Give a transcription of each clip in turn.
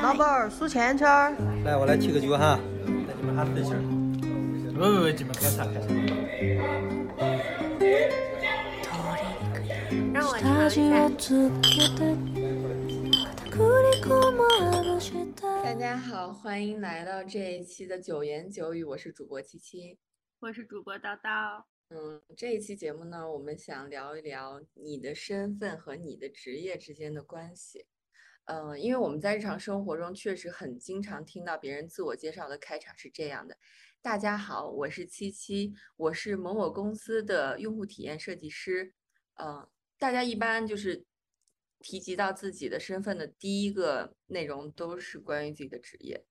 老板儿数钱圈儿。来，我来提个酒哈。喂喂喂，你们开啥开啥。让我尝一下。大家好，欢迎来到这一期的九言九语，我是主播七七，我是主播叨叨。嗯，这一期节目呢，我们想聊一聊你的身份和你的职业之间的关系。嗯，因为我们在日常生活中确实很经常听到别人自我介绍的开场是这样的：“大家好，我是七七，我是某某公司的用户体验设计师。”嗯，大家一般就是提及到自己的身份的第一个内容都是关于自己的职业。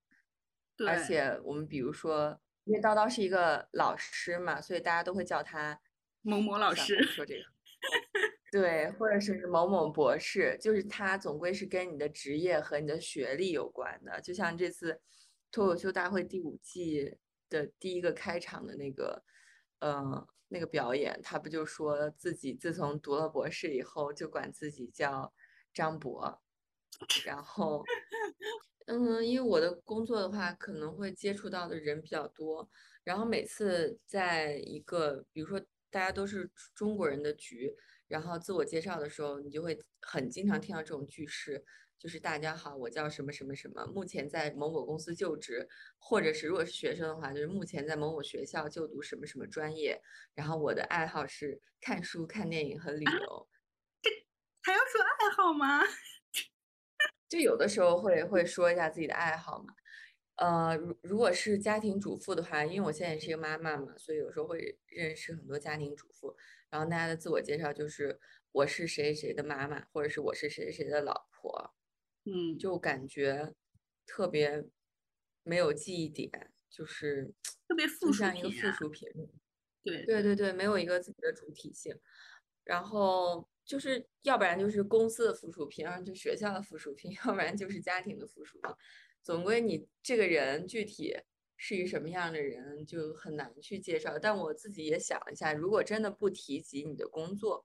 对。而且我们比如说，因为叨叨是一个老师嘛，所以大家都会叫他某某老师。说这个。对，或者是某某博士，就是他总归是跟你的职业和你的学历有关的。就像这次脱口秀大会第五季的第一个开场的那个，呃，那个表演，他不就说自己自从读了博士以后，就管自己叫张博。然后，嗯，因为我的工作的话，可能会接触到的人比较多，然后每次在一个，比如说大家都是中国人的局。然后自我介绍的时候，你就会很经常听到这种句式，就是大家好，我叫什么什么什么，目前在某某公司就职，或者是如果是学生的话，就是目前在某某学校就读什么什么专业。然后我的爱好是看书、看电影和旅游。这还要说爱好吗？就有的时候会会说一下自己的爱好嘛。呃，如如果是家庭主妇的话，因为我现在也是一个妈妈嘛，所以有时候会认识很多家庭主妇。然后大家的自我介绍就是我是谁谁的妈妈，或者是我是谁谁的老婆。嗯，就感觉特别没有记忆点，就是 特别附像一个附属品。对对对对，没有一个自己的主体性。然后就是要不然就是公司的附属品，要不然就学校的附属品，要不然就是家庭的附属品。总归你这个人具体是一什么样的人，就很难去介绍。但我自己也想一下，如果真的不提及你的工作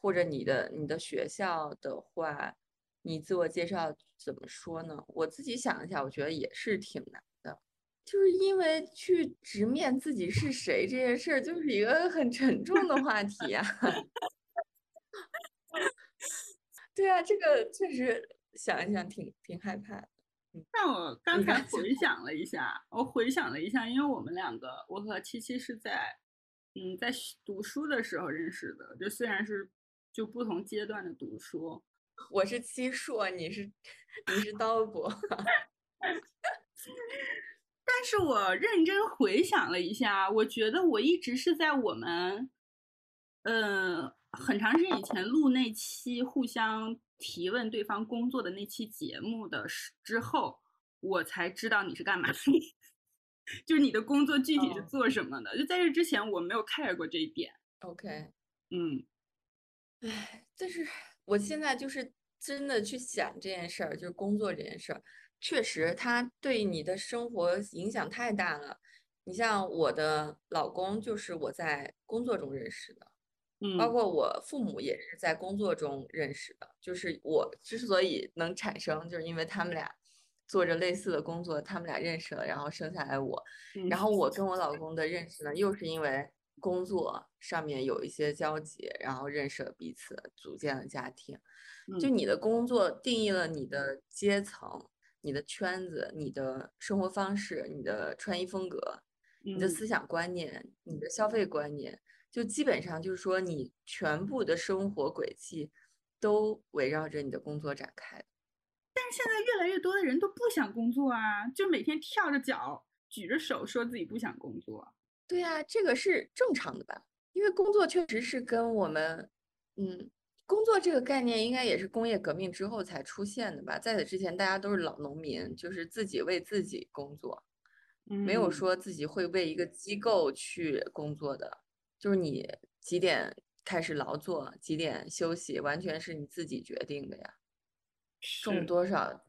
或者你的你的学校的话，你自我介绍怎么说呢？我自己想一下，我觉得也是挺难的，就是因为去直面自己是谁这件事儿，就是一个很沉重的话题呀。对啊，这个确实想一想挺挺害怕的。但我刚才回想了一下，我回想了一下，因为我们两个，我和七七是在，嗯，在读书的时候认识的，就虽然是就不同阶段的读书，我是七硕，你是你是刀博，但是我认真回想了一下，我觉得我一直是在我们，嗯，很长时间以前录那期互相。提问对方工作的那期节目的之后，我才知道你是干嘛的，就是你的工作具体是做什么的。就在这之前，我没有 care 过这一点。OK，嗯，唉，但是我现在就是真的去想这件事儿，就是工作这件事儿，确实它对你的生活影响太大了。你像我的老公，就是我在工作中认识的。包括我父母也是在工作中认识的，就是我之所以能产生，就是因为他们俩做着类似的工作，他们俩认识了，然后生下来我，然后我跟我老公的认识呢，又是因为工作上面有一些交集，然后认识了彼此，组建了家庭。就你的工作定义了你的阶层、你的圈子、你的生活方式、你的穿衣风格、你的思想观念、你的消费观念。就基本上就是说，你全部的生活轨迹都围绕着你的工作展开。但是现在越来越多的人都不想工作啊，就每天跳着脚，举着手说自己不想工作。对呀，这个是正常的吧？因为工作确实是跟我们，嗯，工作这个概念应该也是工业革命之后才出现的吧？在此之前，大家都是老农民，就是自己为自己工作，没有说自己会为一个机构去工作的。就是你几点开始劳作，几点休息，完全是你自己决定的呀。种多少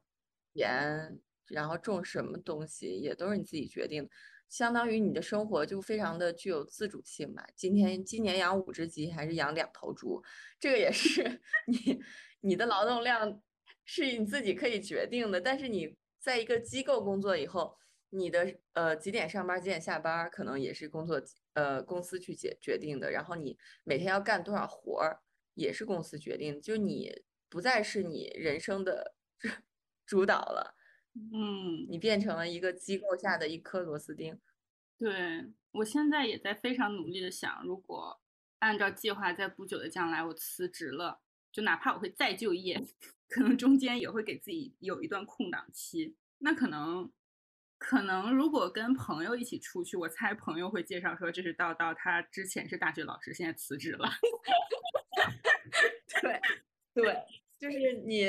盐，然后种什么东西，也都是你自己决定。相当于你的生活就非常的具有自主性吧。今天今年养五只鸡还是养两头猪，这个也是 你你的劳动量是你自己可以决定的。但是你在一个机构工作以后，你的呃几点上班几点下班可能也是工作呃公司去决决定的。然后你每天要干多少活儿也是公司决定，就你不再是你人生的 主导了。嗯，你变成了一个机构下的一颗螺丝钉。对我现在也在非常努力的想，如果按照计划在不久的将来我辞职了，就哪怕我会再就业，可能中间也会给自己有一段空档期。那可能，可能如果跟朋友一起出去，我猜朋友会介绍说这是叨叨，他之前是大学老师，现在辞职了。对，对，就是你，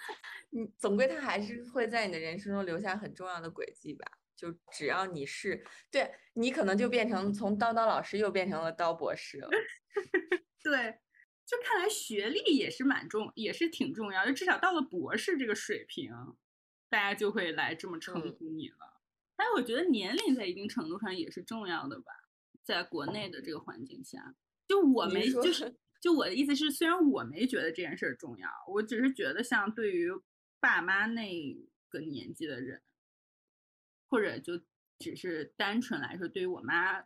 你总归他还是会在你的人生中留下很重要的轨迹吧。就只要你是对你，可能就变成从叨叨老师又变成了叨博士了。对，就看来学历也是蛮重，也是挺重要，就至少到了博士这个水平，大家就会来这么称呼你了。哎，我觉得年龄在一定程度上也是重要的吧，在国内的这个环境下，就我没就 是就我的意思是，虽然我没觉得这件事重要，我只是觉得像对于爸妈那个年纪的人。或者就只是单纯来说，对于我妈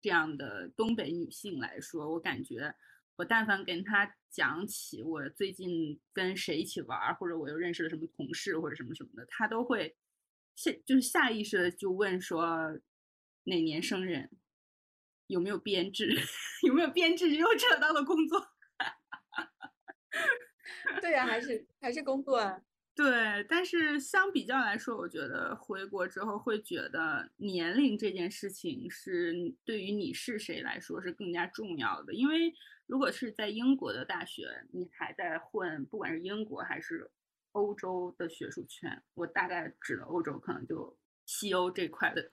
这样的东北女性来说，我感觉我但凡跟他讲起我最近跟谁一起玩，或者我又认识了什么同事或者什么什么的，他都会下就是下意识的就问说哪年生人，有没有编制，有没有编制，又扯到了工作。对呀，还是还是工作啊。对，但是相比较来说，我觉得回国之后会觉得年龄这件事情是对于你是谁来说是更加重要的。因为如果是在英国的大学，你还在混，不管是英国还是欧洲的学术圈，我大概指的欧洲，可能就西欧这块的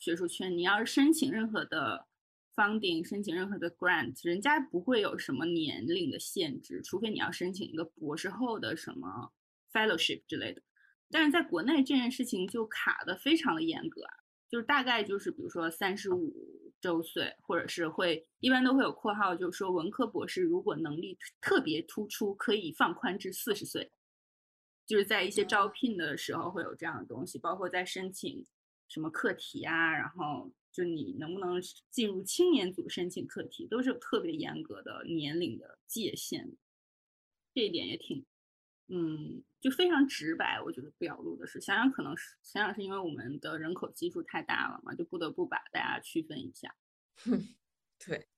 学术圈，你要是申请任何的 funding，申请任何的 grant，人家不会有什么年龄的限制，除非你要申请一个博士后的什么。Fellowship 之类的，但是在国内这件事情就卡的非常的严格啊，就是大概就是比如说三十五周岁，或者是会一般都会有括号，就是说文科博士如果能力特别突出，可以放宽至四十岁，就是在一些招聘的时候会有这样的东西，包括在申请什么课题啊，然后就你能不能进入青年组申请课题，都是有特别严格的年龄的界限，这一点也挺。嗯，就非常直白，我觉得表露的是，想想可能是想想是因为我们的人口基数太大了嘛，就不得不把大家区分一下。对，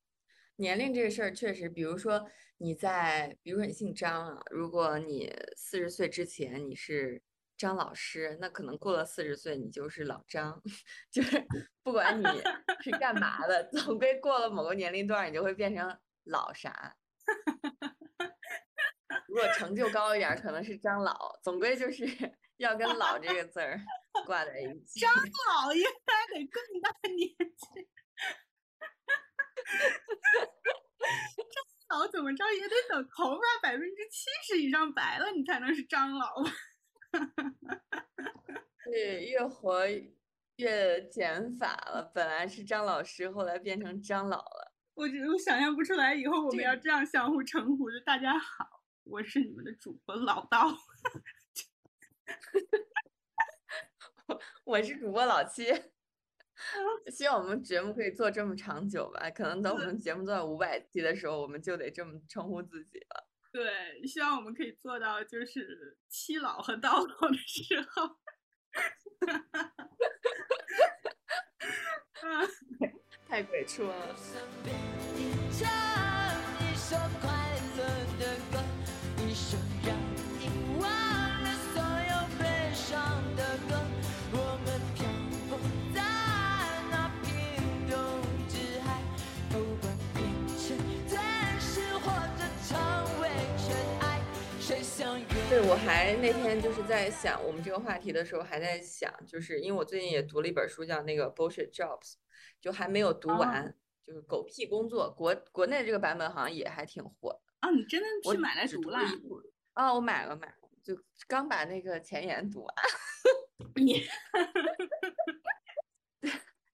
年龄这个事儿确实，比如说你在，比如说你姓张啊，如果你四十岁之前你是张老师，那可能过了四十岁你就是老张，就是不管你是干嘛的，总归过了某个年龄段，你就会变成老啥。如果成就高一点，可能是张老，总归就是 要跟“老”这个字儿挂在一起。张老应该得更大年纪，张老怎么着也得等头发百分之七十以上白了，你才能是张老。对，越活越减法了。本来是张老师，后来变成张老了。我我想象不出来，以后我们要这样相互称呼，就大家好。我是你们的主播老刀，我我是主播老七，希望我们节目可以做这么长久吧。可能等我们节目做到五百期的时候，我们就得这么称呼自己了。对，希望我们可以做到就是七老和到老的时候。啊，太鬼畜了。对，我还那天就是在想我们这个话题的时候，还在想，就是因为我最近也读了一本书，叫那个《Bullshit Jobs》，就还没有读完，就是狗屁工作。国国内这个版本好像也还挺火的啊！你真的去买来读了？啊，我买了买了，就刚把那个前言读完。你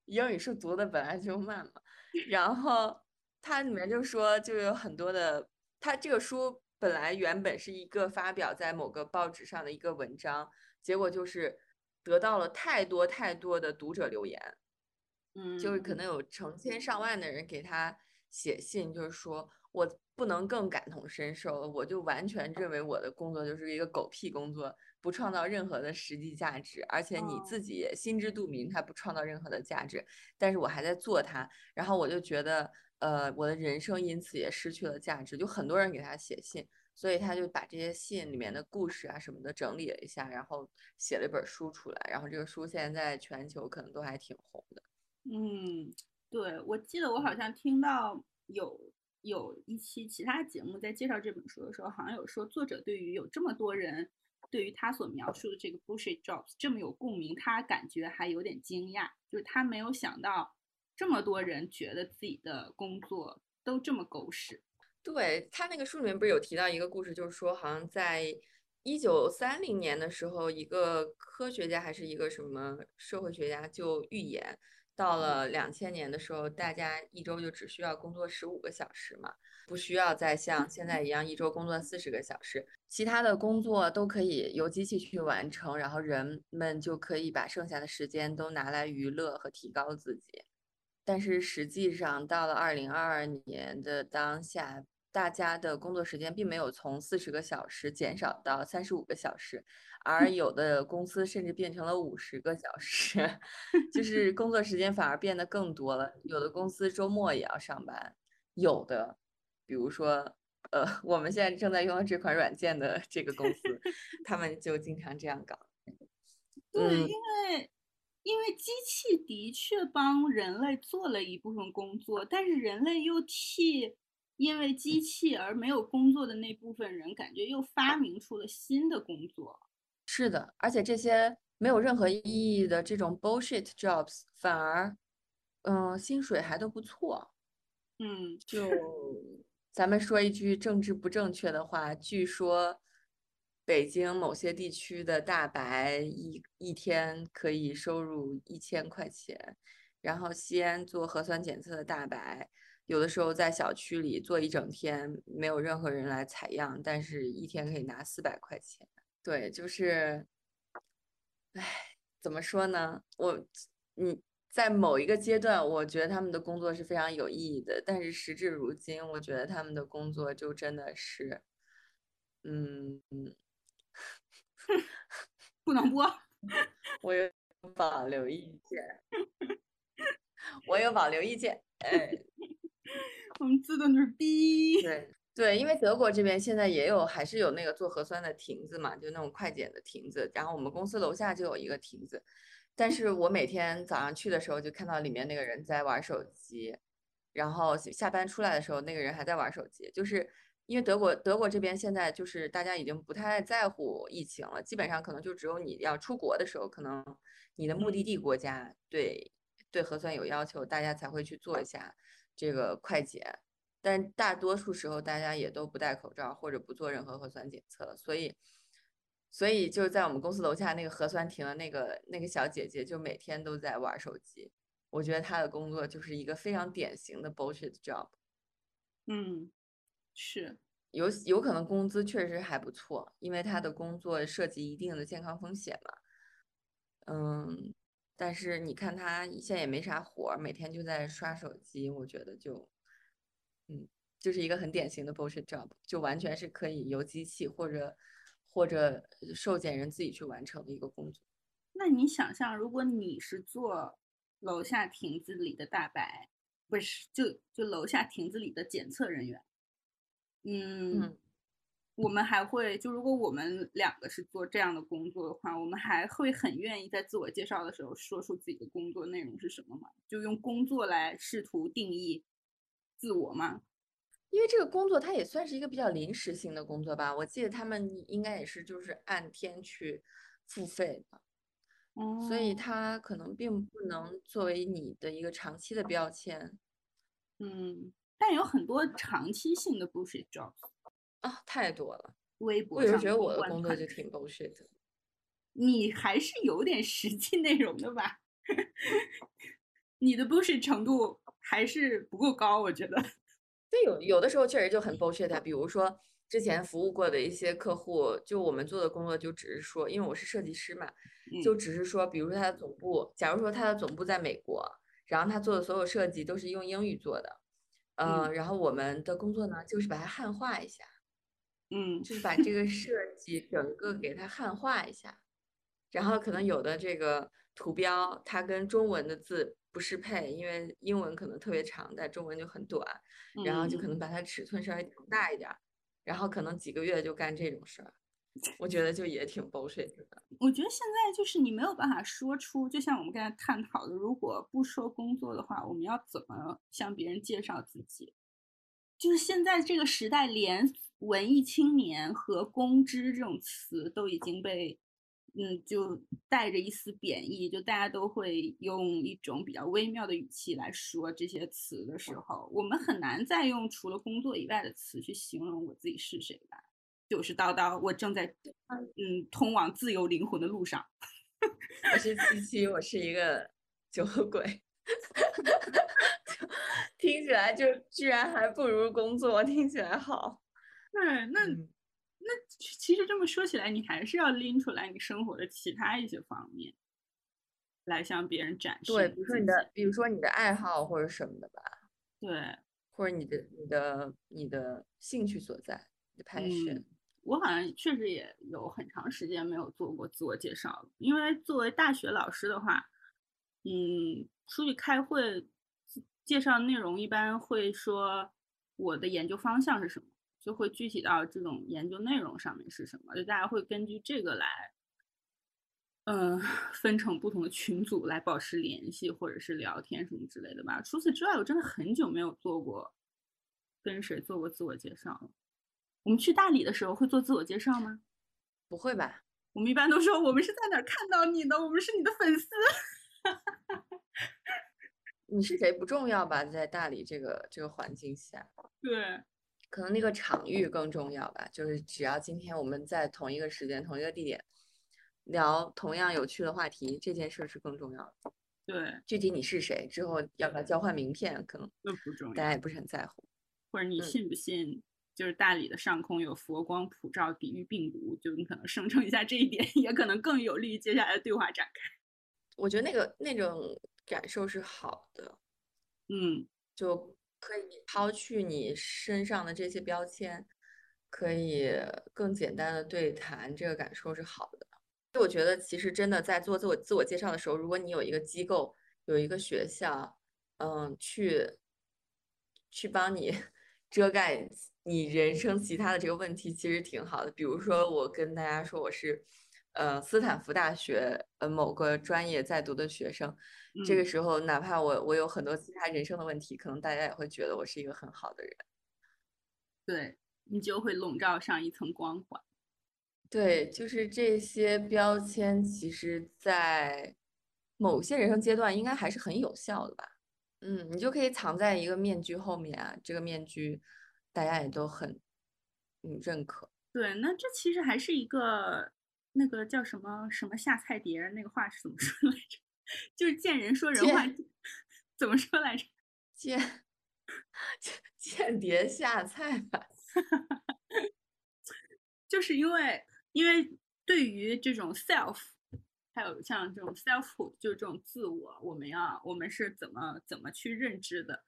英语书读的本来就慢嘛，然后它里面就说，就有很多的，它这个书。本来原本是一个发表在某个报纸上的一个文章，结果就是得到了太多太多的读者留言，嗯，就是可能有成千上万的人给他写信，就是说我不能更感同身受了，我就完全认为我的工作就是一个狗屁工作，不创造任何的实际价值，而且你哦。自己也心知肚明，它不创造任何的价值，但是我还在做它，然后我就觉得，呃，我的人生因此也失去了价值，就很多人给他写信，所以他就把这些信里面的故事啊什么的整理了一下，然后写了一本书出来，然后这个书现在在全球可能都还挺红的。嗯，对，我记得我好像听到有有一期其他节目在介绍这本书的时候，好像有说作者对于有这么多人对于他所描述的这个 bullshit jobs 这么有共鸣，他感觉还有点惊讶，就是他没有想到这么多人觉得自己的工作都这么狗屎。对他那个书里面不是有提到一个故事，就是说好像在一九三零年的时候，一个科学家还是一个什么社会学家就预言，到了两千年的时候，大家一周就只需要工作十五个小时嘛，不需要再像现在一样一周工作四十个小时，其他的工作都可以由机器去完成，然后人们就可以把剩下的时间都拿来娱乐和提高自己。但是实际上，到了二零二二年的当下，大家的工作时间并没有从四十个小时减少到三十五个小时，而有的公司甚至变成了五十个小时，就是工作时间反而变得更多了。有的公司周末也要上班，有的，比如说，呃，我们现在正在用的这款软件的这个公司，他们就经常这样搞。对，嗯因为因为机器的确帮人类做了一部分工作，但是人类又替因为机器而没有工作的那部分人，感觉又发明出了新的工作。是的，而且这些没有任何意义的这种 bullshit jobs 反而，嗯、薪水还都不错。嗯，就咱们说一句政治不正确的话，据说北京某些地区的大白一一天可以收入一千块钱，然后西安做核酸检测的大白，有的时候在小区里做一整天，没有任何人来采样，但是一天可以拿四百块钱。对，就是，唉，怎么说呢？我，你在某一个阶段，我觉得他们的工作是非常有意义的，但是时至如今，我觉得他们的工作就真的是，嗯，不能播。我有保留意见，我有保留意见，哎，我们自动就是逼。对对，因为德国这边现在也有，还是有那个做核酸的亭子嘛，就那种快检的亭子。然后我们公司楼下就有一个亭子，但是我每天早上去的时候就看到里面那个人在玩手机，然后下下班出来的时候那个人还在玩手机，就是因为德国德国这边现在就是大家已经不太在乎疫情了，基本上可能就只有你要出国的时候，可能你的目的地国家对对核酸有要求，大家才会去做一下这个快检。但大多数时候大家也都不戴口罩或者不做任何核酸检测，所以，所以就在我们公司楼下那个核酸亭的那个那个小姐姐，就每天都在玩手机。我觉得她的工作就是一个非常典型的 bullshit job，嗯，是。有有可能工资确实还不错，因为他的工作涉及一定的健康风险嘛。嗯，但是你看他现在也没啥活儿，每天就在刷手机，我觉得就。嗯，就是一个很典型的 bullshit job，就完全是可以由机器或者或者受检人自己去完成的一个工作。那你想象，如果你是做楼下亭子里的大白，不是就就楼下亭子里的检测人员，嗯，嗯。我们还会就如果我们两个是做这样的工作的话，我们还会很愿意在自我介绍的时候说出自己的工作内容是什么吗？就用工作来试图定义自我吗？因为这个工作它也算是一个比较临时性的工作吧，我记得他们应该也是就是按天去付费的，所以哦。它可能并不能作为你的一个长期的标签。嗯，但有很多长期性的 bullshit jobs，啊，太多了。微博我有时觉得我的工作就挺 bullshit 的。你还是有点实际内容的吧？你的 bullshit 程度还是不够高，我觉得。对，有有的时候确实就很 bullshit 啊。比如说，之前服务过的一些客户，就我们做的工作就只是说，因为我是设计师嘛，就只是说，比如说他的总部，假如说他的总部在美国，然后他做的所有设计都是用英语做的，嗯，然后我们的工作呢，就是把它汉化一下，嗯，就是把这个设计整个给它汉化一下，然后可能有的这个图标它跟中文的字不适配，因为英文可能特别长，但中文就很短，然后就可能把它尺寸稍微调大一点。然后可能几个月就干这种事儿，我觉得就也挺 bullshit 的。我觉得现在就是你没有办法说出，就像我们刚才探讨的，如果不说工作的话，我们要怎么向别人介绍自己？就是现在这个时代，连文艺青年和公知这种词都已经被。嗯，就带着一丝贬义，就大家都会用一种比较微妙的语气来说这些词的时候，我们很难再用除了工作以外的词去形容我自己是谁吧。就是叨叨，我正在嗯通往自由灵魂的路上。我是七七，我是一个酒鬼。听起来就居然还不如工作听起来好。那，那。那其实这么说起来，你还是要拎出来你生活的其他一些方面，来向别人展示。对，比如说你的，比如说你的爱好或者什么的吧。对，或者你的、你的、你的兴趣所在，你的 passion。我好像确实也有很长时间没有做过自我介绍了，因为作为大学老师的话，嗯，出去开会，介绍内容一般会说我的研究方向是什么。就会具体到这种研究内容上面是什么，就大家会根据这个来，嗯，分成不同的群组来保持联系或者是聊天什么之类的吧。除此之外，我真的很久没有做过跟谁做过自我介绍了。我们去大理的时候会做自我介绍吗？不会吧？我们一般都说我们是在哪儿看到你的，我们是你的粉丝。你是谁不重要吧？在大理这个这个环境下，对。可能那个场域更重要吧，就是只要今天我们在同一个时间、同一个地点聊同样有趣的话题，这件事是更重要的。对，具体你是谁，之后要不要交换名片，可能都不重要，大家也不是很在乎。或者你信不信，就是大理的上空有佛光普照，抵御病毒，就你可能声称一下这一点，也可能更有利于接下来的对话展开。我觉得那个那种感受是好的，嗯，就。可以抛去你身上的这些标签，可以更简单的对谈，这个感受是好的。就我觉得，其实真的在做自我自我介绍的时候，如果你有一个机构，有一个学校，嗯，去去帮你遮盖你人生其他的这个问题，其实挺好的。比如说，我跟大家说我是。呃，斯坦福大学呃某个专业在读的学生，这个时候哪怕我我有很多其他人生的问题，可能大家也会觉得我是一个很好的人，对你就会笼罩上一层光环。对，就是这些标签，其实在某些人生阶段应该还是很有效的吧？嗯，你就可以藏在一个面具后面啊，这个面具大家也都很嗯认可。对，那这其实还是一个。那个叫什么什么下菜碟？那个话是怎么说来着？就是见人说人话，怎么说来着？见 间谍下菜吧。就是因为因为对于这种 self，还有像这种 selfhood，就是这种自我，我们要我们是怎么怎么去认知的？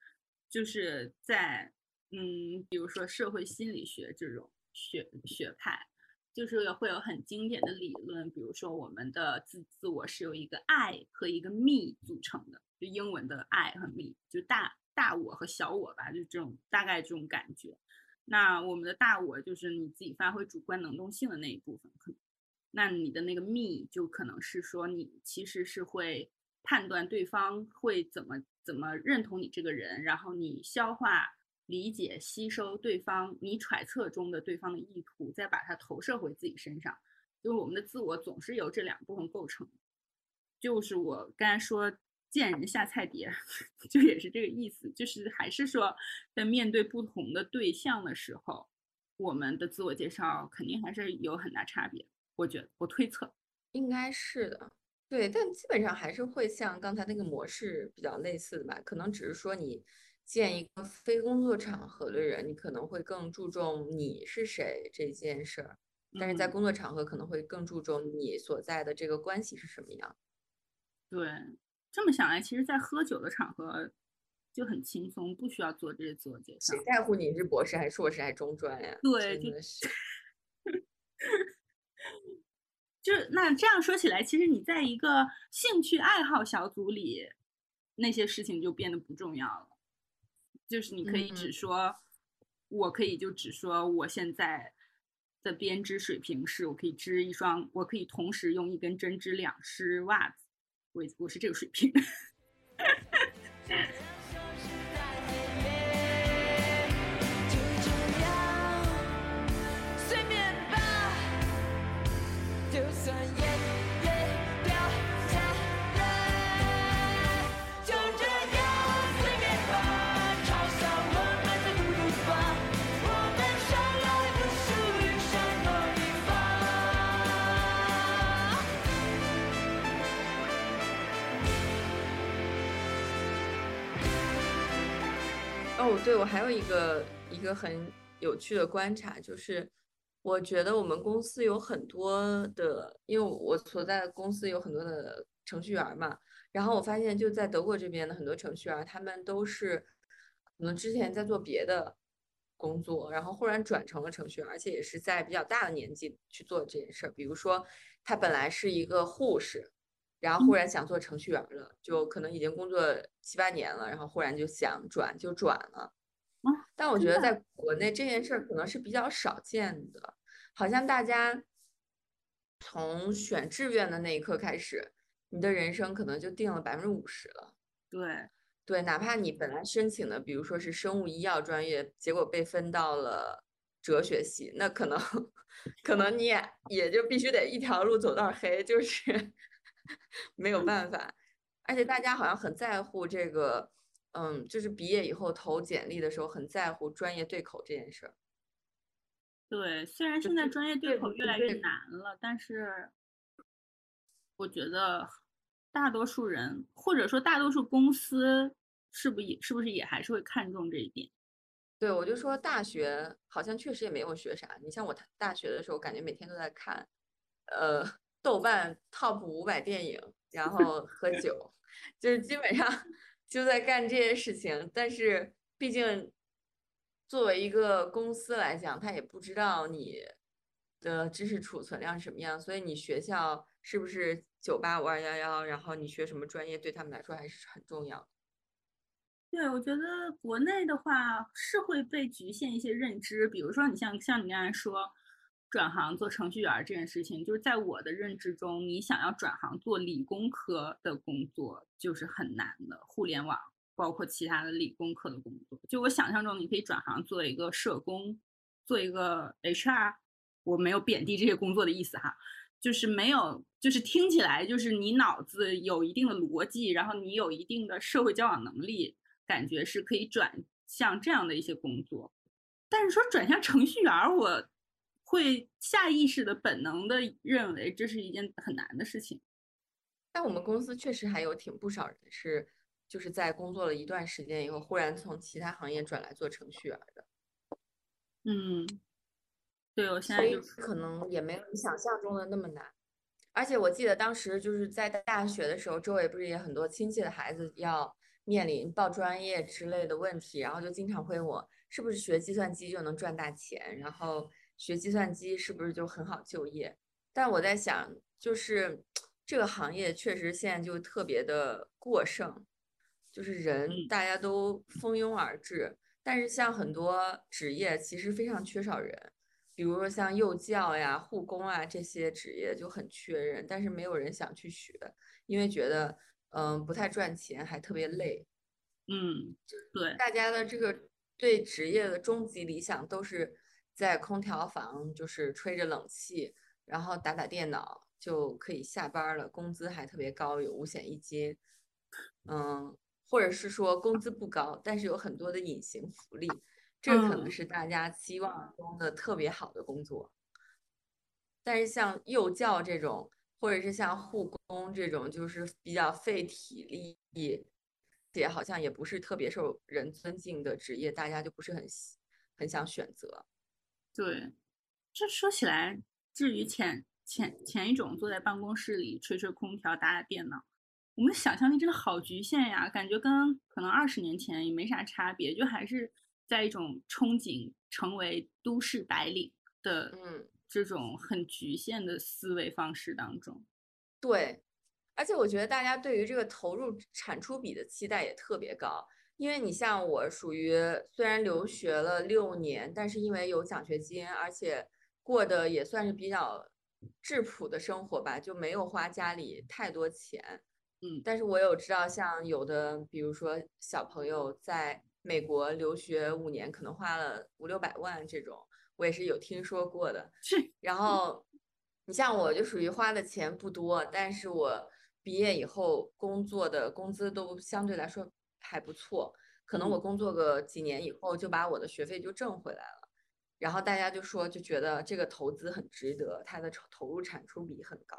就是在嗯，比如说社会心理学这种学学派。就是会有很经典的理论，比如说我们的自自我是由一个 I 和一个 Me 组成的，就英文的 I 和 Me，就大大我和小我吧，就这种大概这种感觉。那我们的大我就是你自己发挥主观能动性的那一部分，可。那你的那个 Me 就可能是说你其实是会判断对方会怎么怎么认同你这个人，然后你消化。理解、吸收对方，你揣测中的对方的意图，再把它投射回自己身上。就是我们的自我总是由这两部分构成。就是我刚才说见人下菜碟，就也是这个意思。就是还是说，在面对不同的对象的时候，我们的自我介绍肯定还是有很大差别。我觉得，我推测应该是的。对，但基本上还是会像刚才那个模式比较类似的吧？可能只是说你。见一个非工作场合的人，你可能会更注重你是谁这件事儿，但是在嗯工作场合可能会更注重你所在的这个关系是什么样。对，这么想来，其实，在喝酒的场合就很轻松，不需要做这些自我介绍谁。在乎你是博士还是硕士还是中专呀？对真的是。就是那这样说起来，其实你在一个兴趣爱好小组里，那些事情就变得不重要了。就是你可以只嗯说，我可以就只说我现在的编织水平是，我可以织一双，我可以同时用一根针织两只袜子，我我是这个水平。对，我还有一个一个很有趣的观察，就是我觉得我们公司有很多的，因为我所在的公司有很多的程序员儿嘛，然后我发现就在德国这边的很多程序员儿，他们都是可能之前在做别的工作，然后忽然转成了程序员儿，而且也是在比较大的年纪去做这件事儿。比如说，他本来是一个护士，然后忽然想做程序员儿了，就可能已经工作七八年了，然后忽然就想转就转了。啊但我觉得在国内这件事儿可能是比较少见的，好像大家从选志愿的那一刻开始，你的人生可能就定了百分之五十了。对，对，哪怕你本来申请的，比如说是生物医药专业，结果被分到了哲学系，那可能可能你也也就必须得一条路走到黑，就是 没有办法。而且大家好像很在乎这个，嗯，就是毕业以后投简历的时候很在乎专业对口这件事儿。对，虽然现在专业对对口越来越难了，但是我觉得大多数人，或者说大多数公司，是不也是不是也还是会看重这一点？对，我就说大学好像确实也没有学啥。你像我大学的时候，感觉每天都在看，呃，豆瓣 top 五百电影，然后喝酒，就是基本上就在干这些事情。但是毕竟作为一个公司来讲，他也不知道你的知识储存量什么样，所以你学校是不是九八五二幺幺，然后你学什么专业，对他们来说还是很重要的。对，我觉得国内的话是会被局限一些认知，比如说你像像你刚才说转行做程序员这件事情，就是在我的认知中，你想要转行做理工科的工作就是很难的，互联网包括其他的理工科的工作，就我想象中你可以转行做一个社工，做一个 HR，我没有贬低这些工作的意思哈，就是没有，就是听起来就是你脑子有一定的逻辑，然后你有一定的社会交往能力，感觉是可以转向这样的一些工作。但是说转向程序员，我会下意识的、本能的认为这是一件很难的事情。但我们公司确实还有挺不少人是，就是在工作了一段时间以后，忽然从其他行业转来做程序员的，嗯，对我现在就可能也没有你想象中的那么难。而且我记得当时就是在大学的时候，周围不是也很多亲戚的孩子要面临报专业之类的问题，然后就经常会问我是不是学计算机就能赚大钱，然后学计算机是不是就很好就业？但我在想，就是这个行业确实现在就特别的过剩，就是人嗯大家都蜂拥而至，但是像很多职业其实非常缺少人。比如说像幼教呀、护工啊这些职业就很缺人，但是没有人想去学，因为觉得嗯不太赚钱，还特别累。嗯，对，大家的这个对职业的终极理想都是在空调房，就是吹着冷气，然后打打电脑就可以下班了，工资还特别高，有五险一金。嗯，或者是说工资不高，但是有很多的隐形福利，这可能嗯是大家期望中的特别好的工作。但是像幼教这种，或者是像护工这种，就是比较费体力，也好像也不是特别受人尊敬的职业，大家就不是很很想选择。对，这说起来，至于前前前一种坐在办公室里吹吹空调、打打电脑，我们想象力真的好局限呀，感觉跟可能二十年前也没啥差别，就还是在一种憧憬成为都市白领的嗯，这种很局限的思维方式当中。对，而且我觉得大家对于这个投入产出比的期待也特别高，因为你像我属于虽然留学了六年，但是因为有奖学金，而且过得也算是比较质朴的生活吧，就没有花家里太多钱。嗯但是我有知道，像有的，比如说小朋友在美国留学五年，可能花了五六百万这种，我也是有听说过的。是，然后你像我就属于花的钱不多，但是我毕业以后工作的工资都相对来说还不错，可能我嗯工作个几年以后就把我的学费就挣回来了。然后大家就说就觉得这个投资很值得，它的投投入产出比很高。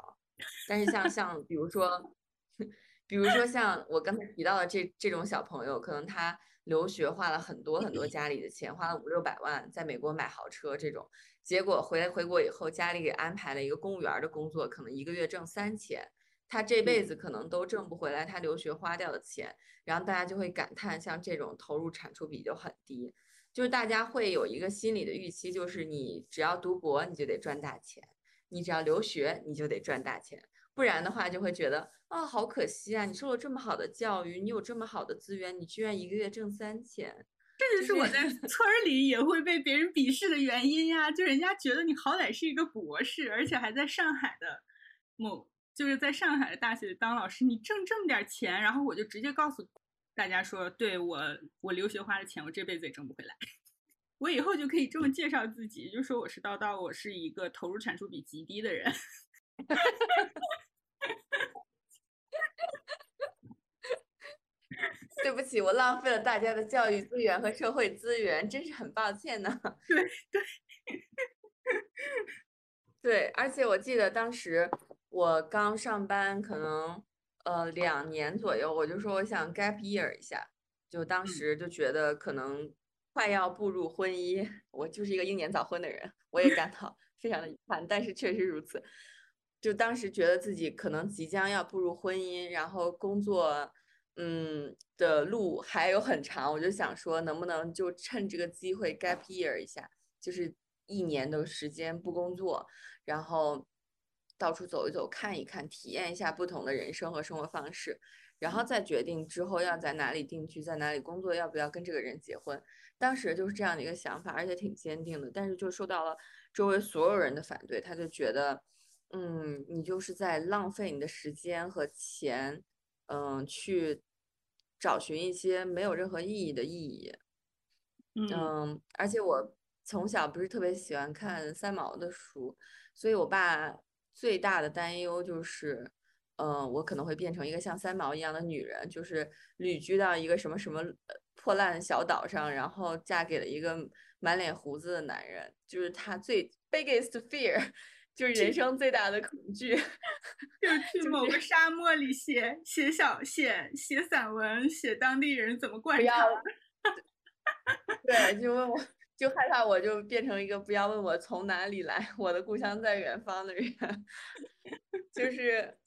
但是像像比如说，比如说像我刚才提到的这这种小朋友，可能他留学花了很多很多家里的钱，花了五六百万，在美国买豪车这种，结果回来回国以后，家里给安排了一个公务员儿的工作，可能一个月挣三千，他这辈子可能都挣不回来他留学花掉的钱，然后大家就会感叹，像这种投入产出比就很低，就是大家会有一个心理的预期，就是你只要读博你就得赚大钱，你只要留学你就得赚大钱。不然的话就会觉得啊、好可惜啊！你受了这么好的教育，你有这么好的资源，你居然一个月挣三千，这就是我在 村儿里也会被别人鄙视的原因呀。就人家觉得你好歹是一个博士，而且还在上海的某，就是在上海的大学当老师，你挣这么点儿钱，然后我就直接告诉大家说，对我我留学花的钱，我这辈子也挣不回来。我以后就可以这么介绍自己，就说我是叨叨，我是一个投入产出比极低的人。对不起，我浪费了大家的教育资源和社会资源，真是很抱歉呢。对对，对，而且我记得当时我刚上班，可能呃两年左右，我就说我想 gap year 一下，就当时就觉得可能快要步入婚姻，我就是一个英年早婚的人，我也感到 非常的遗憾，但是确实如此。就当时觉得自己可能即将要步入婚姻，然后工作，嗯的路还有很长，我就想说能不能就趁这个机会 gap year 一下，就是一年的时间不工作，然后到处走一走，看一看，体验一下不同的人生和生活方式，然后再决定之后要在哪里定居，在哪里工作，要不要跟这个人结婚。当时就是这样的一个想法，而且挺坚定的，但是就受到了周围所有人的反对，他就觉得，嗯，你就是在浪费你的时间和钱，嗯，去找寻一些没有任何意义的意义。嗯嗯，而且我从小不是特别喜欢看三毛的书，所以我爸最大的担忧就是，嗯，我可能会变成一个像三毛一样的女人，就是旅居到一个什么什么呃破烂小岛上，然后嫁给了一个满脸胡子的男人，就是他最 biggest fear，就是人生最大的恐惧。就 去某个沙漠里写写小写写散文，写当地人怎么灌不要肠。对，就问我，就害怕我就变成一个不要问我从哪里来，我的故乡在远方的人，就是，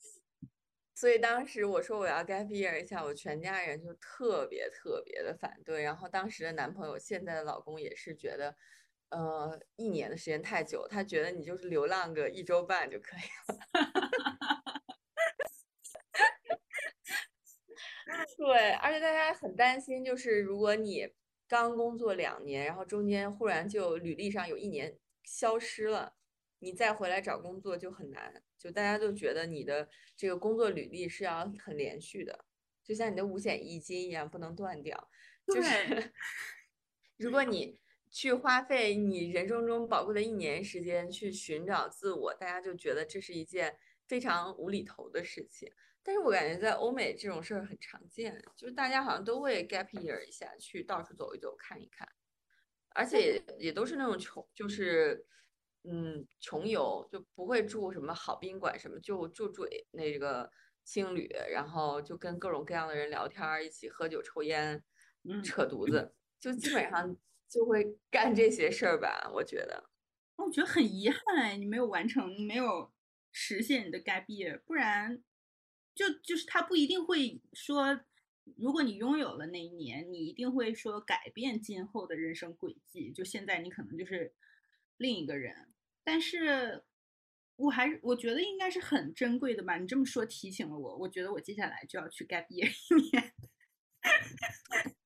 所以当时我说我要 gap year 一下，我全家人就特别特别的反对，然后当时的男朋友，现在的老公也是觉得，呃，一年的时间太久，他觉得你就是流浪个一周半就可以了。对，而且大家很担心，就是如果你刚工作两年，然后中间忽然就履历上有一年消失了，你再回来找工作就很难。就大家都觉得你的这个工作履历是要很连续的，就像你的五险一金一样，不能断掉。就是 如果你去花费你人生中宝贵的一年时间去寻找自我，大家就觉得这是一件非常无厘头的事情。但是我感觉在欧美这种事儿很常见，就是大家好像都会 gap year 一下，去到处走一走，看一看，而且也也都是那种穷，就是嗯穷游，就不会住什么好宾馆什么，就就住那个青旅，然后就跟各种各样的人聊天儿，一起喝酒抽烟，嗯扯犊子，就基本上就会干这些事儿吧，我觉得。我觉得很遗憾哎，你没有完成，没有实现你的 gap year，不然就就是他不一定会说，如果你拥有了那一年，你一定会说改变今后的人生轨迹。就现在你可能就是另一个人，但是我还是我觉得应该是很珍贵的吧。你这么说提醒了我，我觉得我接下来就要去 gap year 一年。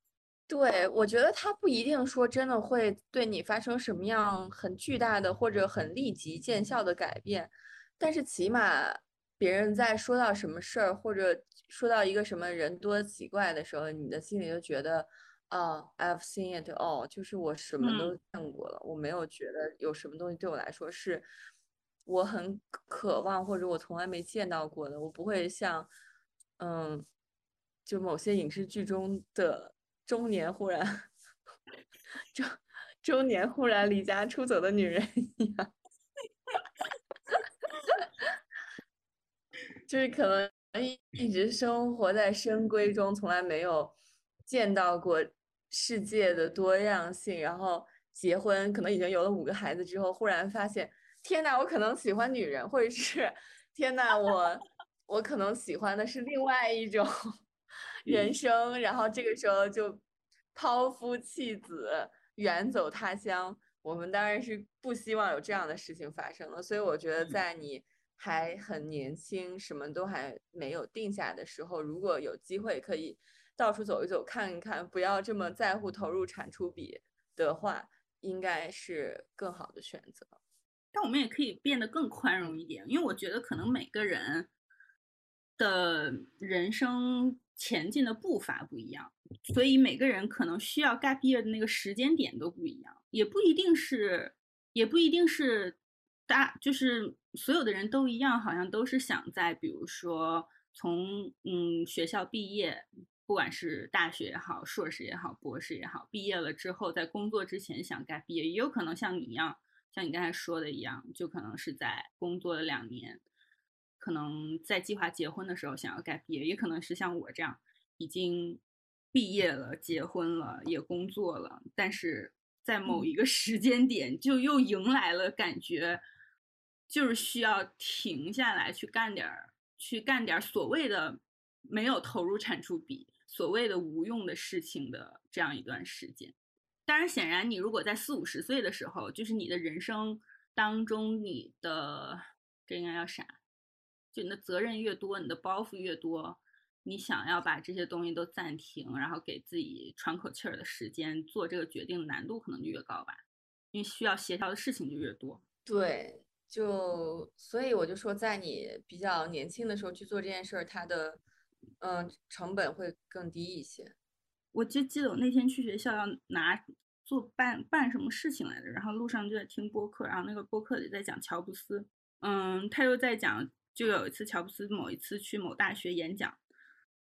对，我觉得他不一定说真的会对你发生什么样很巨大的或者很立即见效的改变，但是起码别人在说到什么事儿或者说到一个什么人多奇怪的时候，你的心里就觉得，啊，I've seen it all，就是我什么都见过了，我没有觉得有什么东西对我来说是我很渴望或者我从来没见到过的，我不会像，嗯，就某些影视剧中的。中年忽然，中中年忽然离家出走的女人一样，就是可能一一直生活在深闺中，从来没有见到过世界的多样性。然后结婚，可能已经有了五个孩子之后，忽然发现，天呐，我可能喜欢女人，或者是天呐，我我可能喜欢的是另外一种。人生，然后这个时候就抛夫弃子，远走他乡。我们当然是不希望有这样的事情发生了，所以我觉得在你还很年轻，什么都还没有定下的时候，如果有机会可以到处走一走，看一看，不要这么在乎投入产出比的话，应该是更好的选择。但我们也可以变得更宽容一点，因为我觉得可能每个人的人生。前进的步伐不一样，所以每个人可能需要 gap year 的那个时间点都不一样，也不一定是，也不一定是大，就是所有的人都一样，好像都是想在，比如说从嗯学校毕业，不管是大学也好，硕士也好，博士也好，毕业了之后在工作之前想 gap year，也有可能像你一样，像你刚才说的一样，就可能是在工作了两年。可能在计划结婚的时候想要 gap year，也可能是像我这样已经毕业了、结婚了、也工作了，但是在某一个时间点就又迎来了感觉，就是需要停下来去干点儿、去干点儿所谓的没有投入产出比、所谓的无用的事情的这样一段时间。当然，显然你如果在四五十岁的时候，就是你的人生当中，你的这应该叫啥？就你的责任越多，你的包袱越多，你想要把这些东西都暂停，然后给自己喘口气儿的时间，做这个决定的难度可能就越高吧，因为需要协调的事情就越多。对，就所以我就说，在你比较年轻的时候去做这件事儿，它的嗯成本会更低一些。我就记得我那天去学校要拿做办办什么事情来着，然后路上就在听播客，然后那个播客里在讲乔布斯，嗯，他又在讲。就有一次，乔布斯某一次去某大学演讲，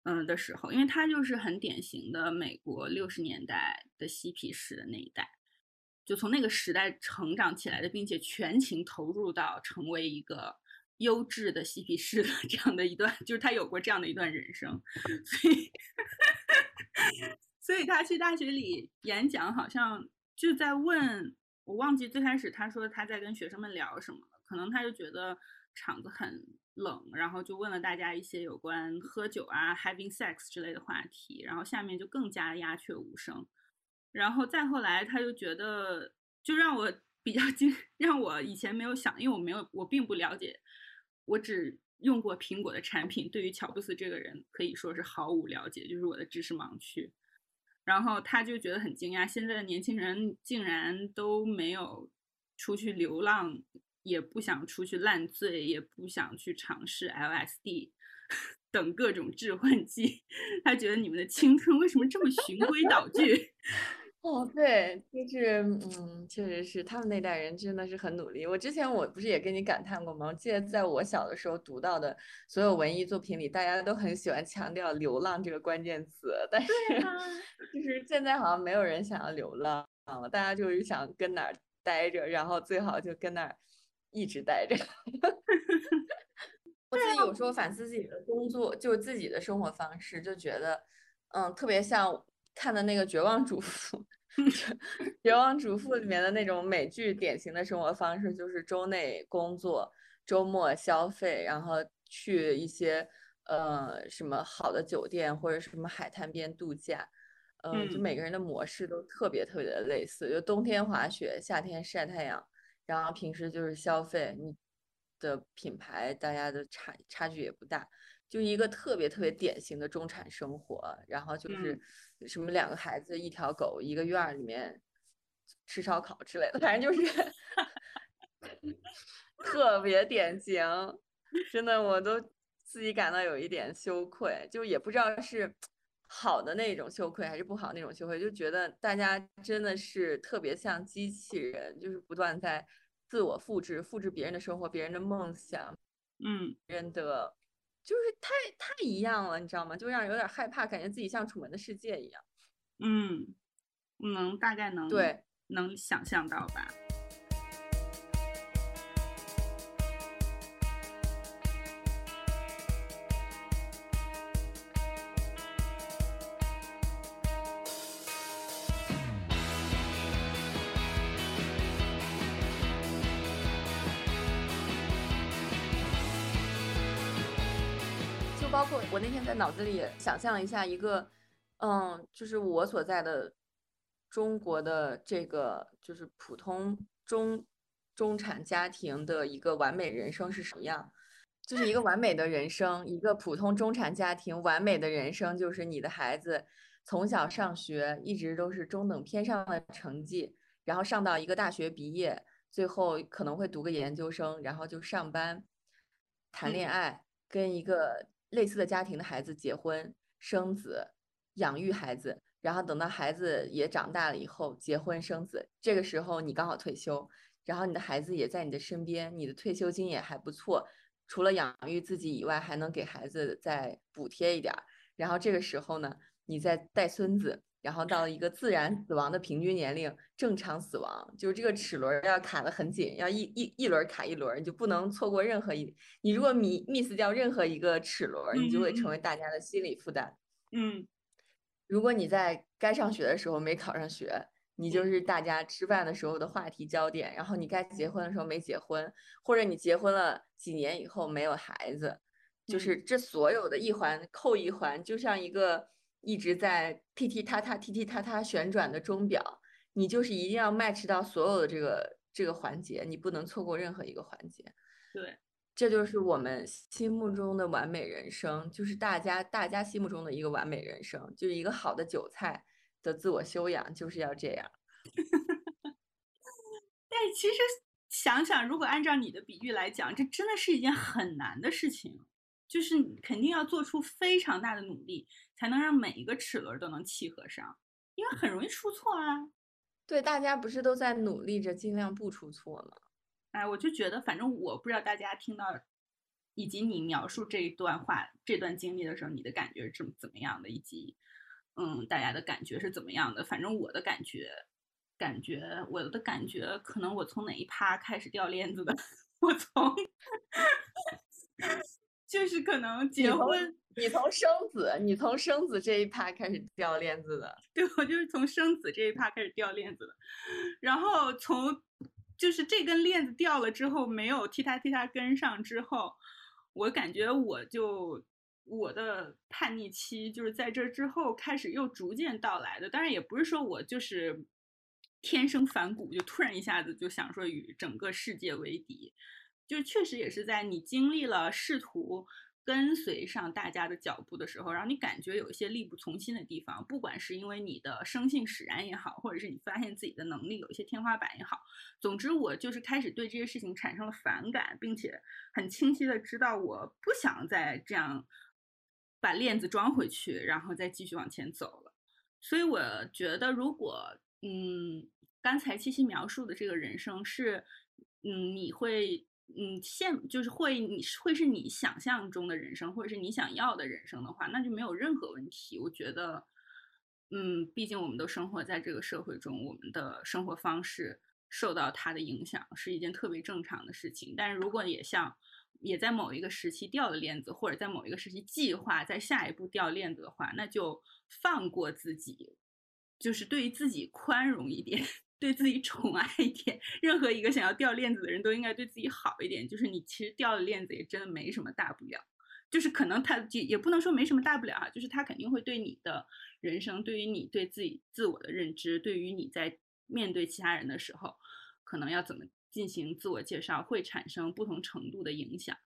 嗯的时候，因为他就是很典型的美国六十年代的嬉皮士的那一代，就从那个时代成长起来的，并且全情投入到成为一个优质的嬉皮士的 这样的一段，就是他有过这样的一段人生，所以，所以他去大学里演讲，好像就在问我忘记最开始他说他在跟学生们聊什么了，可能他就觉得场子很。冷，然后就问了大家一些有关喝酒啊、having sex 之类的话题，然后下面就更加鸦雀无声。然后再后来，他就觉得，就让我比较 惊，让我以前没有想，因为我没有，我并不了解，我只用过苹果的产品，对于乔布斯这个人可以说是毫无了解，就是我的知识盲区。然后他就觉得很惊讶，现在的年轻人竟然都没有出去流浪。也不想出去烂醉，也不想去尝试 LSD 等各种致幻剂。他觉得你们的青春为什么这么循规蹈矩？哦，对，就是嗯，确实是他们那代人真的是很努力。我之前我不是也跟你感叹过吗？我记得在我小的时候读到的所有文艺作品里，大家都很喜欢强调“流浪”这个关键词，但是 就是现在好像没有人想要流浪了，大家就是想跟哪儿待着，然后最好就跟那儿。一直待着，我自己有时候反思自己的工作，就是自己的生活方式，就觉得，嗯，特别像看的那个《绝望主妇》，《绝望主妇》里面的那种美剧典型的生活方式，就是周内工作，周末消费，然后去一些呃什么好的酒店或者什么海滩边度假，嗯，就嗯。每个人的模式都特别特别的类似，就冬天滑雪，夏天晒太阳，然后平时就是消费，你的品牌大家的差差距也不大，就一个特别特别典型的中产生活，然后就是什么两个孩子一条狗一个院儿里面吃烧烤之类的，反正就是 特别典型，真的我都自己感到有一点羞愧，就也不知道是好的那种羞愧还是不好那种羞愧，就觉得大家真的是特别像机器人，就是不断在自我复制，复制别人的生活、别人的梦想、嗯。别人的，就是太太一样了，你知道吗？就让人有点害怕，感觉自己像楚门的世界一样。嗯，能大概能对，能想象到吧？那天在脑子里想象了一下一个，嗯，就是我所在的中国的这个就是普通中中产家庭的一个完美人生是什么样？就是一个完美的人生，一个普通中产家庭完美的人生，就是你的孩子从小上学一直都是中等偏上的成绩，然后上到一个大学毕业，最后可能会读个研究生，然后就上班、谈恋嗯爱，跟一个类似的家庭的孩子结婚、生子、养育孩子，然后等到孩子也长大了以后结婚生子，这个时候你刚好退休，然后你的孩子也在你的身边，你的退休金也还不错，除了养育自己以外，还能给孩子再补贴一点儿。然后这个时候呢，你再带孙子，然后到了一个自然死亡的平均年龄，正常死亡，就是这个齿轮儿要卡得很紧，要一一一轮儿卡一轮儿，你就不能错过任何一。你如果迷 miss 掉任何一个齿轮儿，你就会成为大家的心理负担。嗯如果你在该上学的时候没考上学，你就嗯是大家吃饭的时候的话题焦点。然后你该结婚的时候没结婚，或者你结婚了几年以后没有孩子，就嗯是这所有的一环扣一环，就像一个一直在踢踢踏踏、踢踢踏踏旋转的钟表。你就是一定要 match 到所有的这个这个环节，你不能错过任何一个环节。对，这就是我们心目中的完美人生，就是大家大家心目中的一个完美人生，就是一个好的韭菜的自我修养，就是要这样。但其实想想，如果按照你的比喻来讲，这真的是一件很难的事情，就是肯定要做出非常大的努力，才能让每一个齿轮都能契合上，因为很容易出错啊。对，大家不是都在努力着，尽量不出错吗？哎，我就觉得，反正我不知道大家听到，以及你描述这一段话、这段经历的时候，你的感觉是怎么怎么样的，以及嗯，大家的感觉是怎么样的。反正我的感觉，感觉我的感觉，可能我从哪一趴开始掉链子的，我从就是可能结婚，你从生子，你从生子这一趴开始掉链子的。对我就是从生子这一趴开始掉链子的，然后从就是这根链子掉了之后，没有踢他踢他跟上之后，我感觉我就我的叛逆期就是在这之后开始又逐渐到来的。当然也不是说我就是天生反骨，就突然一下子就想说与整个世界为敌，就确实也是在你经历了试图。跟随上大家的脚步的时候，让你感觉有一些力不从心的地方，不管是因为你的生性使然也好，或者是你发现自己的能力有一些天花板也好，总之我就是开始对这些事情产生了反感，并且很清晰的知道我不想再这样把链子装回去，然后再继续往前走了。所以我觉得，如果嗯，刚才七七描述的这个人生是，嗯，你会。嗯，现就是会你会是你想象中的人生，或者是你想要的人生的话，那就没有任何问题。我觉得，嗯，毕竟我们都生活在这个社会中，我们的生活方式受到它的影响是一件特别正常的事情。但是如果也像也在某一个时期掉了链子，或者在某一个时期计划在下一步掉链子的话，那就放过自己，就是对于自己宽容一点，对自己宠爱一点。任何一个想要掉链子的人都应该对自己好一点。就是你其实掉了链子也真的没什么大不了，就是可能他也也不能说没什么大不了啊，就是他肯定会对你的人生，对于你对自己自我的认知，对于你在面对其他人的时候，可能要怎么。进行自我介绍会产生不同程度的影响，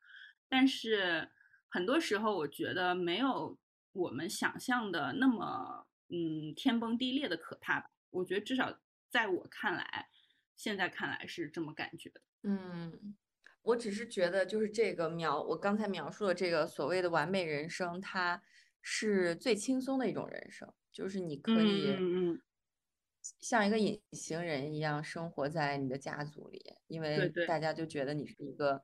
但是很多时候我觉得没有我们想象的那么嗯天崩地裂的可怕吧。我觉得至少在我看来，现在看来是这么感觉的。嗯，我只是觉得就是这个描我刚才描述的这个所谓的完美人生，它是最轻松的一种人生，就是你可以。像一个隐形人一样生活在你的家族里，因为大家就觉得你是一个，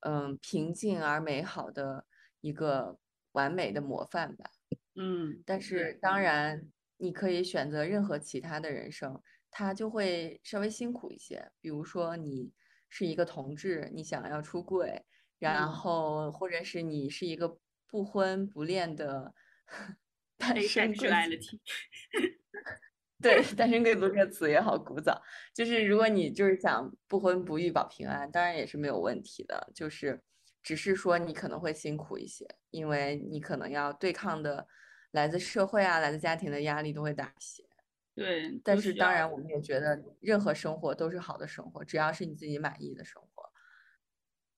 嗯，平静而美好的一个完美的模范吧。嗯，但是当然，你可以选择任何其他的人生，他就会稍微辛苦一些。比如说，你是一个同志，你想要出柜，然后或者是你是一个不婚不恋的 单身贵族。对，单身贵族这个词也好古早。就是如果你就是想不婚不育保平安，当然也是没有问题的。就是只是说你可能会辛苦一些，因为你可能要对抗的来自社会啊、来自家庭的压力都会大一些。对，但是当然我们也觉得任何生活都是好的生活，只要是你自己满意的生活。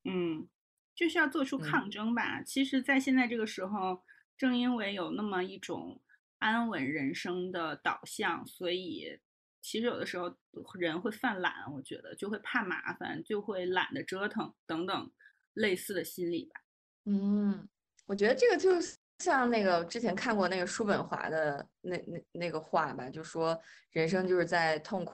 嗯，就是要做出抗争吧。其实，在现在这个时候，正因为有那么一种。安稳人生的导向，所以其实有的时候人会犯懒，我觉得就会怕麻烦，就会懒得折腾等等类似的心理吧。嗯，我觉得这个就像那个之前看过那个叔本华的那那那个话吧，就说人生就是在痛苦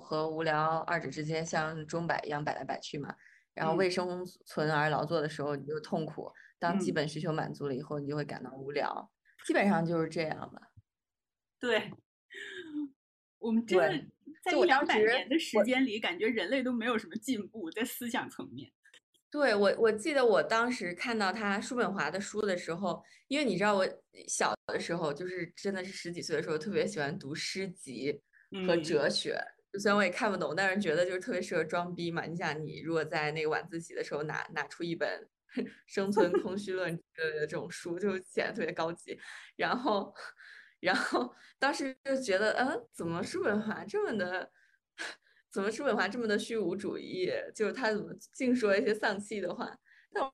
和无聊二者之间像钟摆一样摆来摆去嘛。然后为生存而劳作的时候你就痛苦，当基本需求满足了以后，你就会感到无聊。基本上就是这样吧。对，我们真的在一两百年的时间里，感觉人类都没有什么进步在思想层面。对我，我记得我当时看到他叔本华的书的时候，因为你知道我小的时候，就是真的是十几岁的时候，特别喜欢读诗集和哲学。虽然我也看不懂，但是觉得就是特别适合装逼嘛。你想，你如果在那个晚自习的时候拿拿出一本。生存空虚论的这种书就显得特别高级，然后，然后当时就觉得，嗯，怎么叔本华这么的，怎么叔本华这么的虚无主义？就是他怎么净说一些丧气的话？但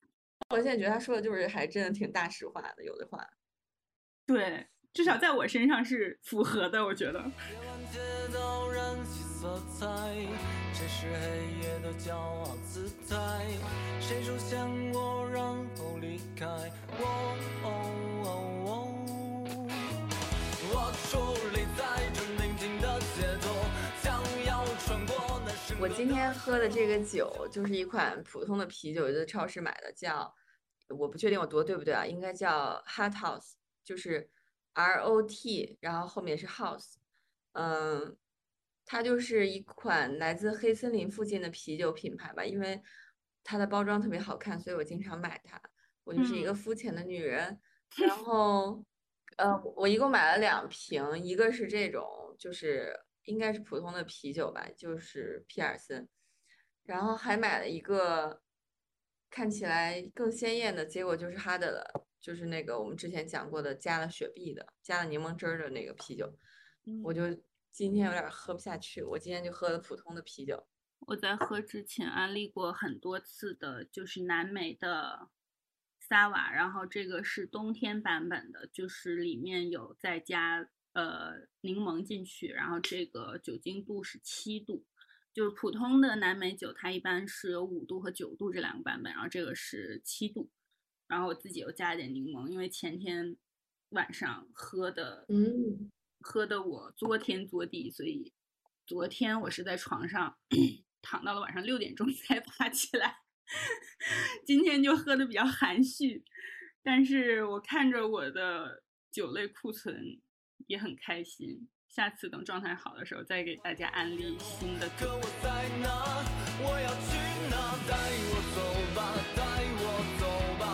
我现在觉得他说的就是还真的挺大实话的，有的话。对，至少在我身上是符合的，我觉得。色彩，谁是黑夜的骄傲姿态？谁出现过，然后离开？我，我我今天喝的这个酒就是一款普通的啤酒，在超市买的，叫我不确定我读的对不对啊，应该叫 Hot House，就是 R O T，然后后面是 House，嗯。它就是一款来自黑森林附近的啤酒品牌吧，因为它的包装特别好看，所以我经常买它。我就是一个肤浅的女人，然后，呃，我一共买了两瓶，一个是这种，就是应该是普通的啤酒吧，就是皮尔森，然后还买了一个看起来更鲜艳的，结果就是哈德了，就是那个我们之前讲过的加了雪碧的、加了柠檬汁儿的那个啤酒，我就。今天有点喝不下去，我今天就喝了普通的啤酒。我在喝之前安利过很多次的，就是南美的萨瓦，然后这个是冬天版本的，就是里面有再加呃柠檬进去，然后这个酒精度是七度，就是普通的南美酒它一般是有五度和九度这两个版本，然后这个是七度，然后我自己又加了点柠檬，因为前天晚上喝的，嗯。喝的我作天作地，所以昨天我是在床上躺到了晚上六点钟 才爬起来。今天就喝的比较含蓄，但是我看着我的酒类库存也很开心，下次等状态好的时候再给大家安利新的可我在哪？我要去哪？带我走吧，带我走吧，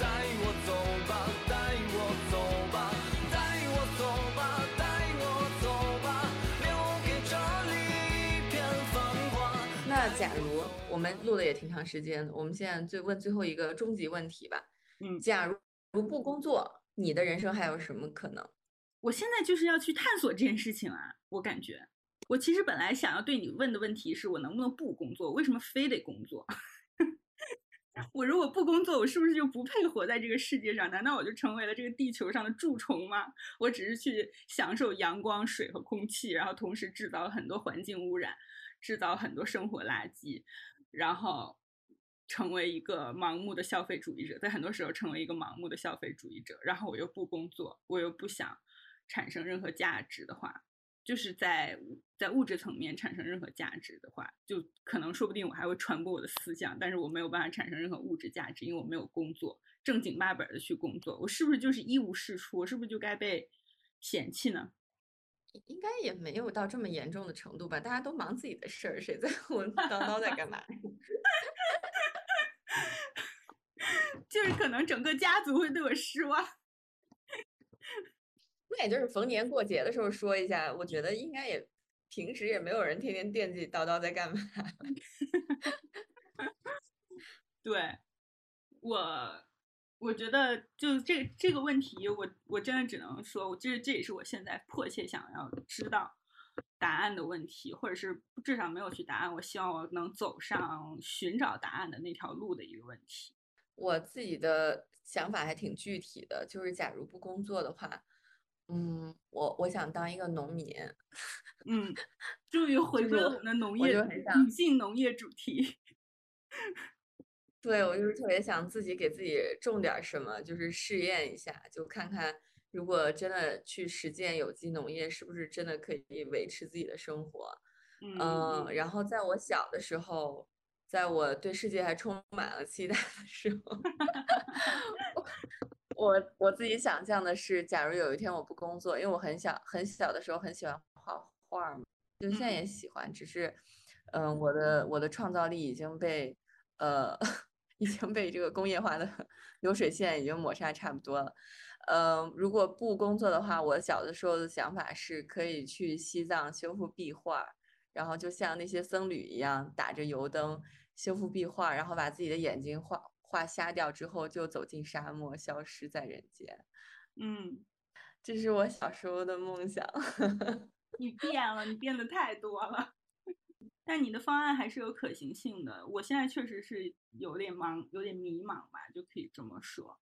带我走吧，带我走吧，带我走吧，带我走吧，留给这里一片繁华。那假如我们录的也挺长时间的，我们现在最问最后一个终极问题吧。嗯假如如不工作，你的人生还有什么可能？我现在就是要去探索这件事情啊！我感觉，我其实本来想要对你问的问题是我能不能不工作，为什么非得工作？我如果不工作，我是不是就不配活在这个世界上？难道我就成为了这个地球上的蛀虫吗？我只是去享受阳光、水和空气，然后同时制造很多环境污染，制造很多生活垃圾，然后成为一个盲目的消费主义者，在很多时候成为一个盲目的消费主义者，然后我又不工作，我又不想产生任何价值的话，就是在在物质层面产生任何价值的话，就可能说不定我还会传播我的思想，但是我没有办法产生任何物质价值，因为我没有工作，正经八本的去工作，我是不是就是一无是处？我是不是就该被嫌弃呢？应该也没有到这么严重的程度吧？大家都忙自己的事儿，谁在乎叨叨在干嘛？就是可能整个家族会对我失望。那也就是逢年过节的时候说一下，我觉得应该也平时也没有人天天惦记叨叨在干嘛。对，我我觉得就这这个问题，我我真的只能说，我这这也是我现在迫切想要知道答案的问题，或者是至少没有去答案，我希望我能走上寻找答案的那条路的一个问题。我自己的想法还挺具体的，就是假如不工作的话，嗯，我我想当一个农民。嗯，终于 回归了我们的农我业女性农业主题。对，我就是特别想自己给自己种点什么，就是试验一下，就看看如果真的去实践有机农业，是不是真的可以维持自己的生活。嗯嗯，然后在我小的时候，在我对世界还充满了期待的时候，我我我自己想象的是，假如有一天我不工作，因为我很小很小的时候很喜欢画画儿嘛，就现在也喜欢，只是，嗯、我的我的创造力已经被呃 已经被这个工业化的 流水线已经抹杀差不多了。呃，如果不工作的话，我小的时候的想法是可以去西藏修复壁画儿，然后就像那些僧侣一样，打着油灯修复壁画，然后把自己的眼睛画画瞎掉之后，就走进沙漠，消失在人间。嗯，这是我小时候的梦想。你变了，你变得太多了。但你的方案还是有可行性的。我现在确实是有点茫，有点迷茫吧，就可以这么说。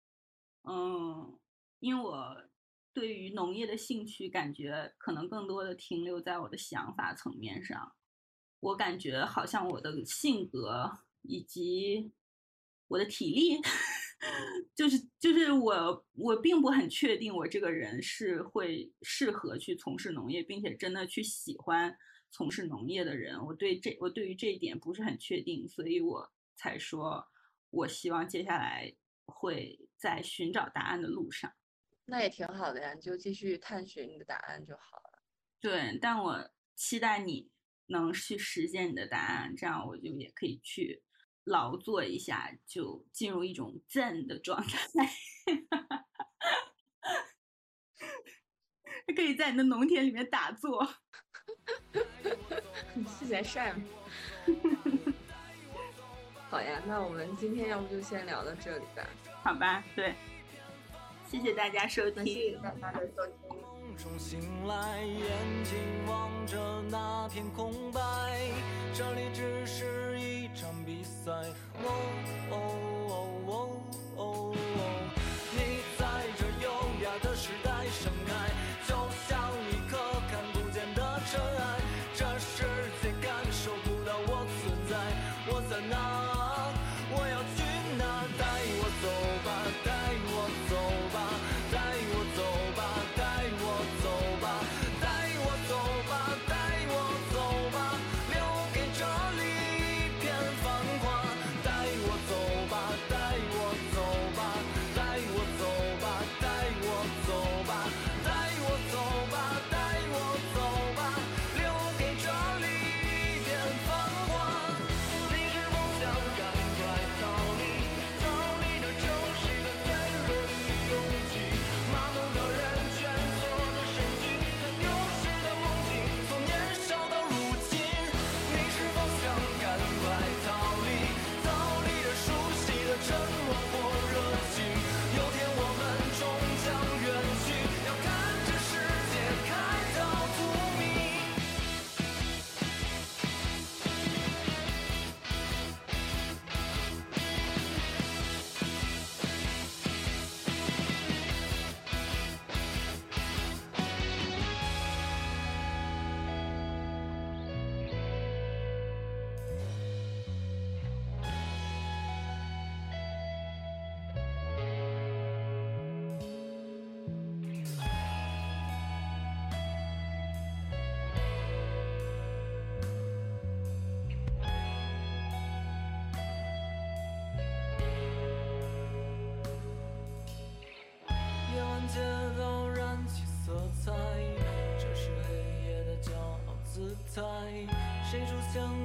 嗯，因为我对于农业的兴趣，感觉可能更多的停留在我的想法层面上。我感觉好像我的性格以及我的体力，就是就是我我并不很确定我这个人是会适合去从事农业，并且真的去喜欢从事农业的人。我对这我对于这一点不是很确定，所以我才说，我希望接下来会在寻找答案的路上。那也挺好的呀，你就继续探寻你的答案就好了。对，但我期待你能去实现你的答案，这样我就也可以去劳作一下，就进入一种 zen 的状态。可以在你的农田里面打坐。是在晒吗？好呀，那我们今天要不就先聊到这里吧。好吧，对，谢谢大家收听谢谢，大家的收听。中醒来眼睛望着那片空白这里只是一场比赛。哦哦哦哦哦哦你在这优雅的时代盛开生。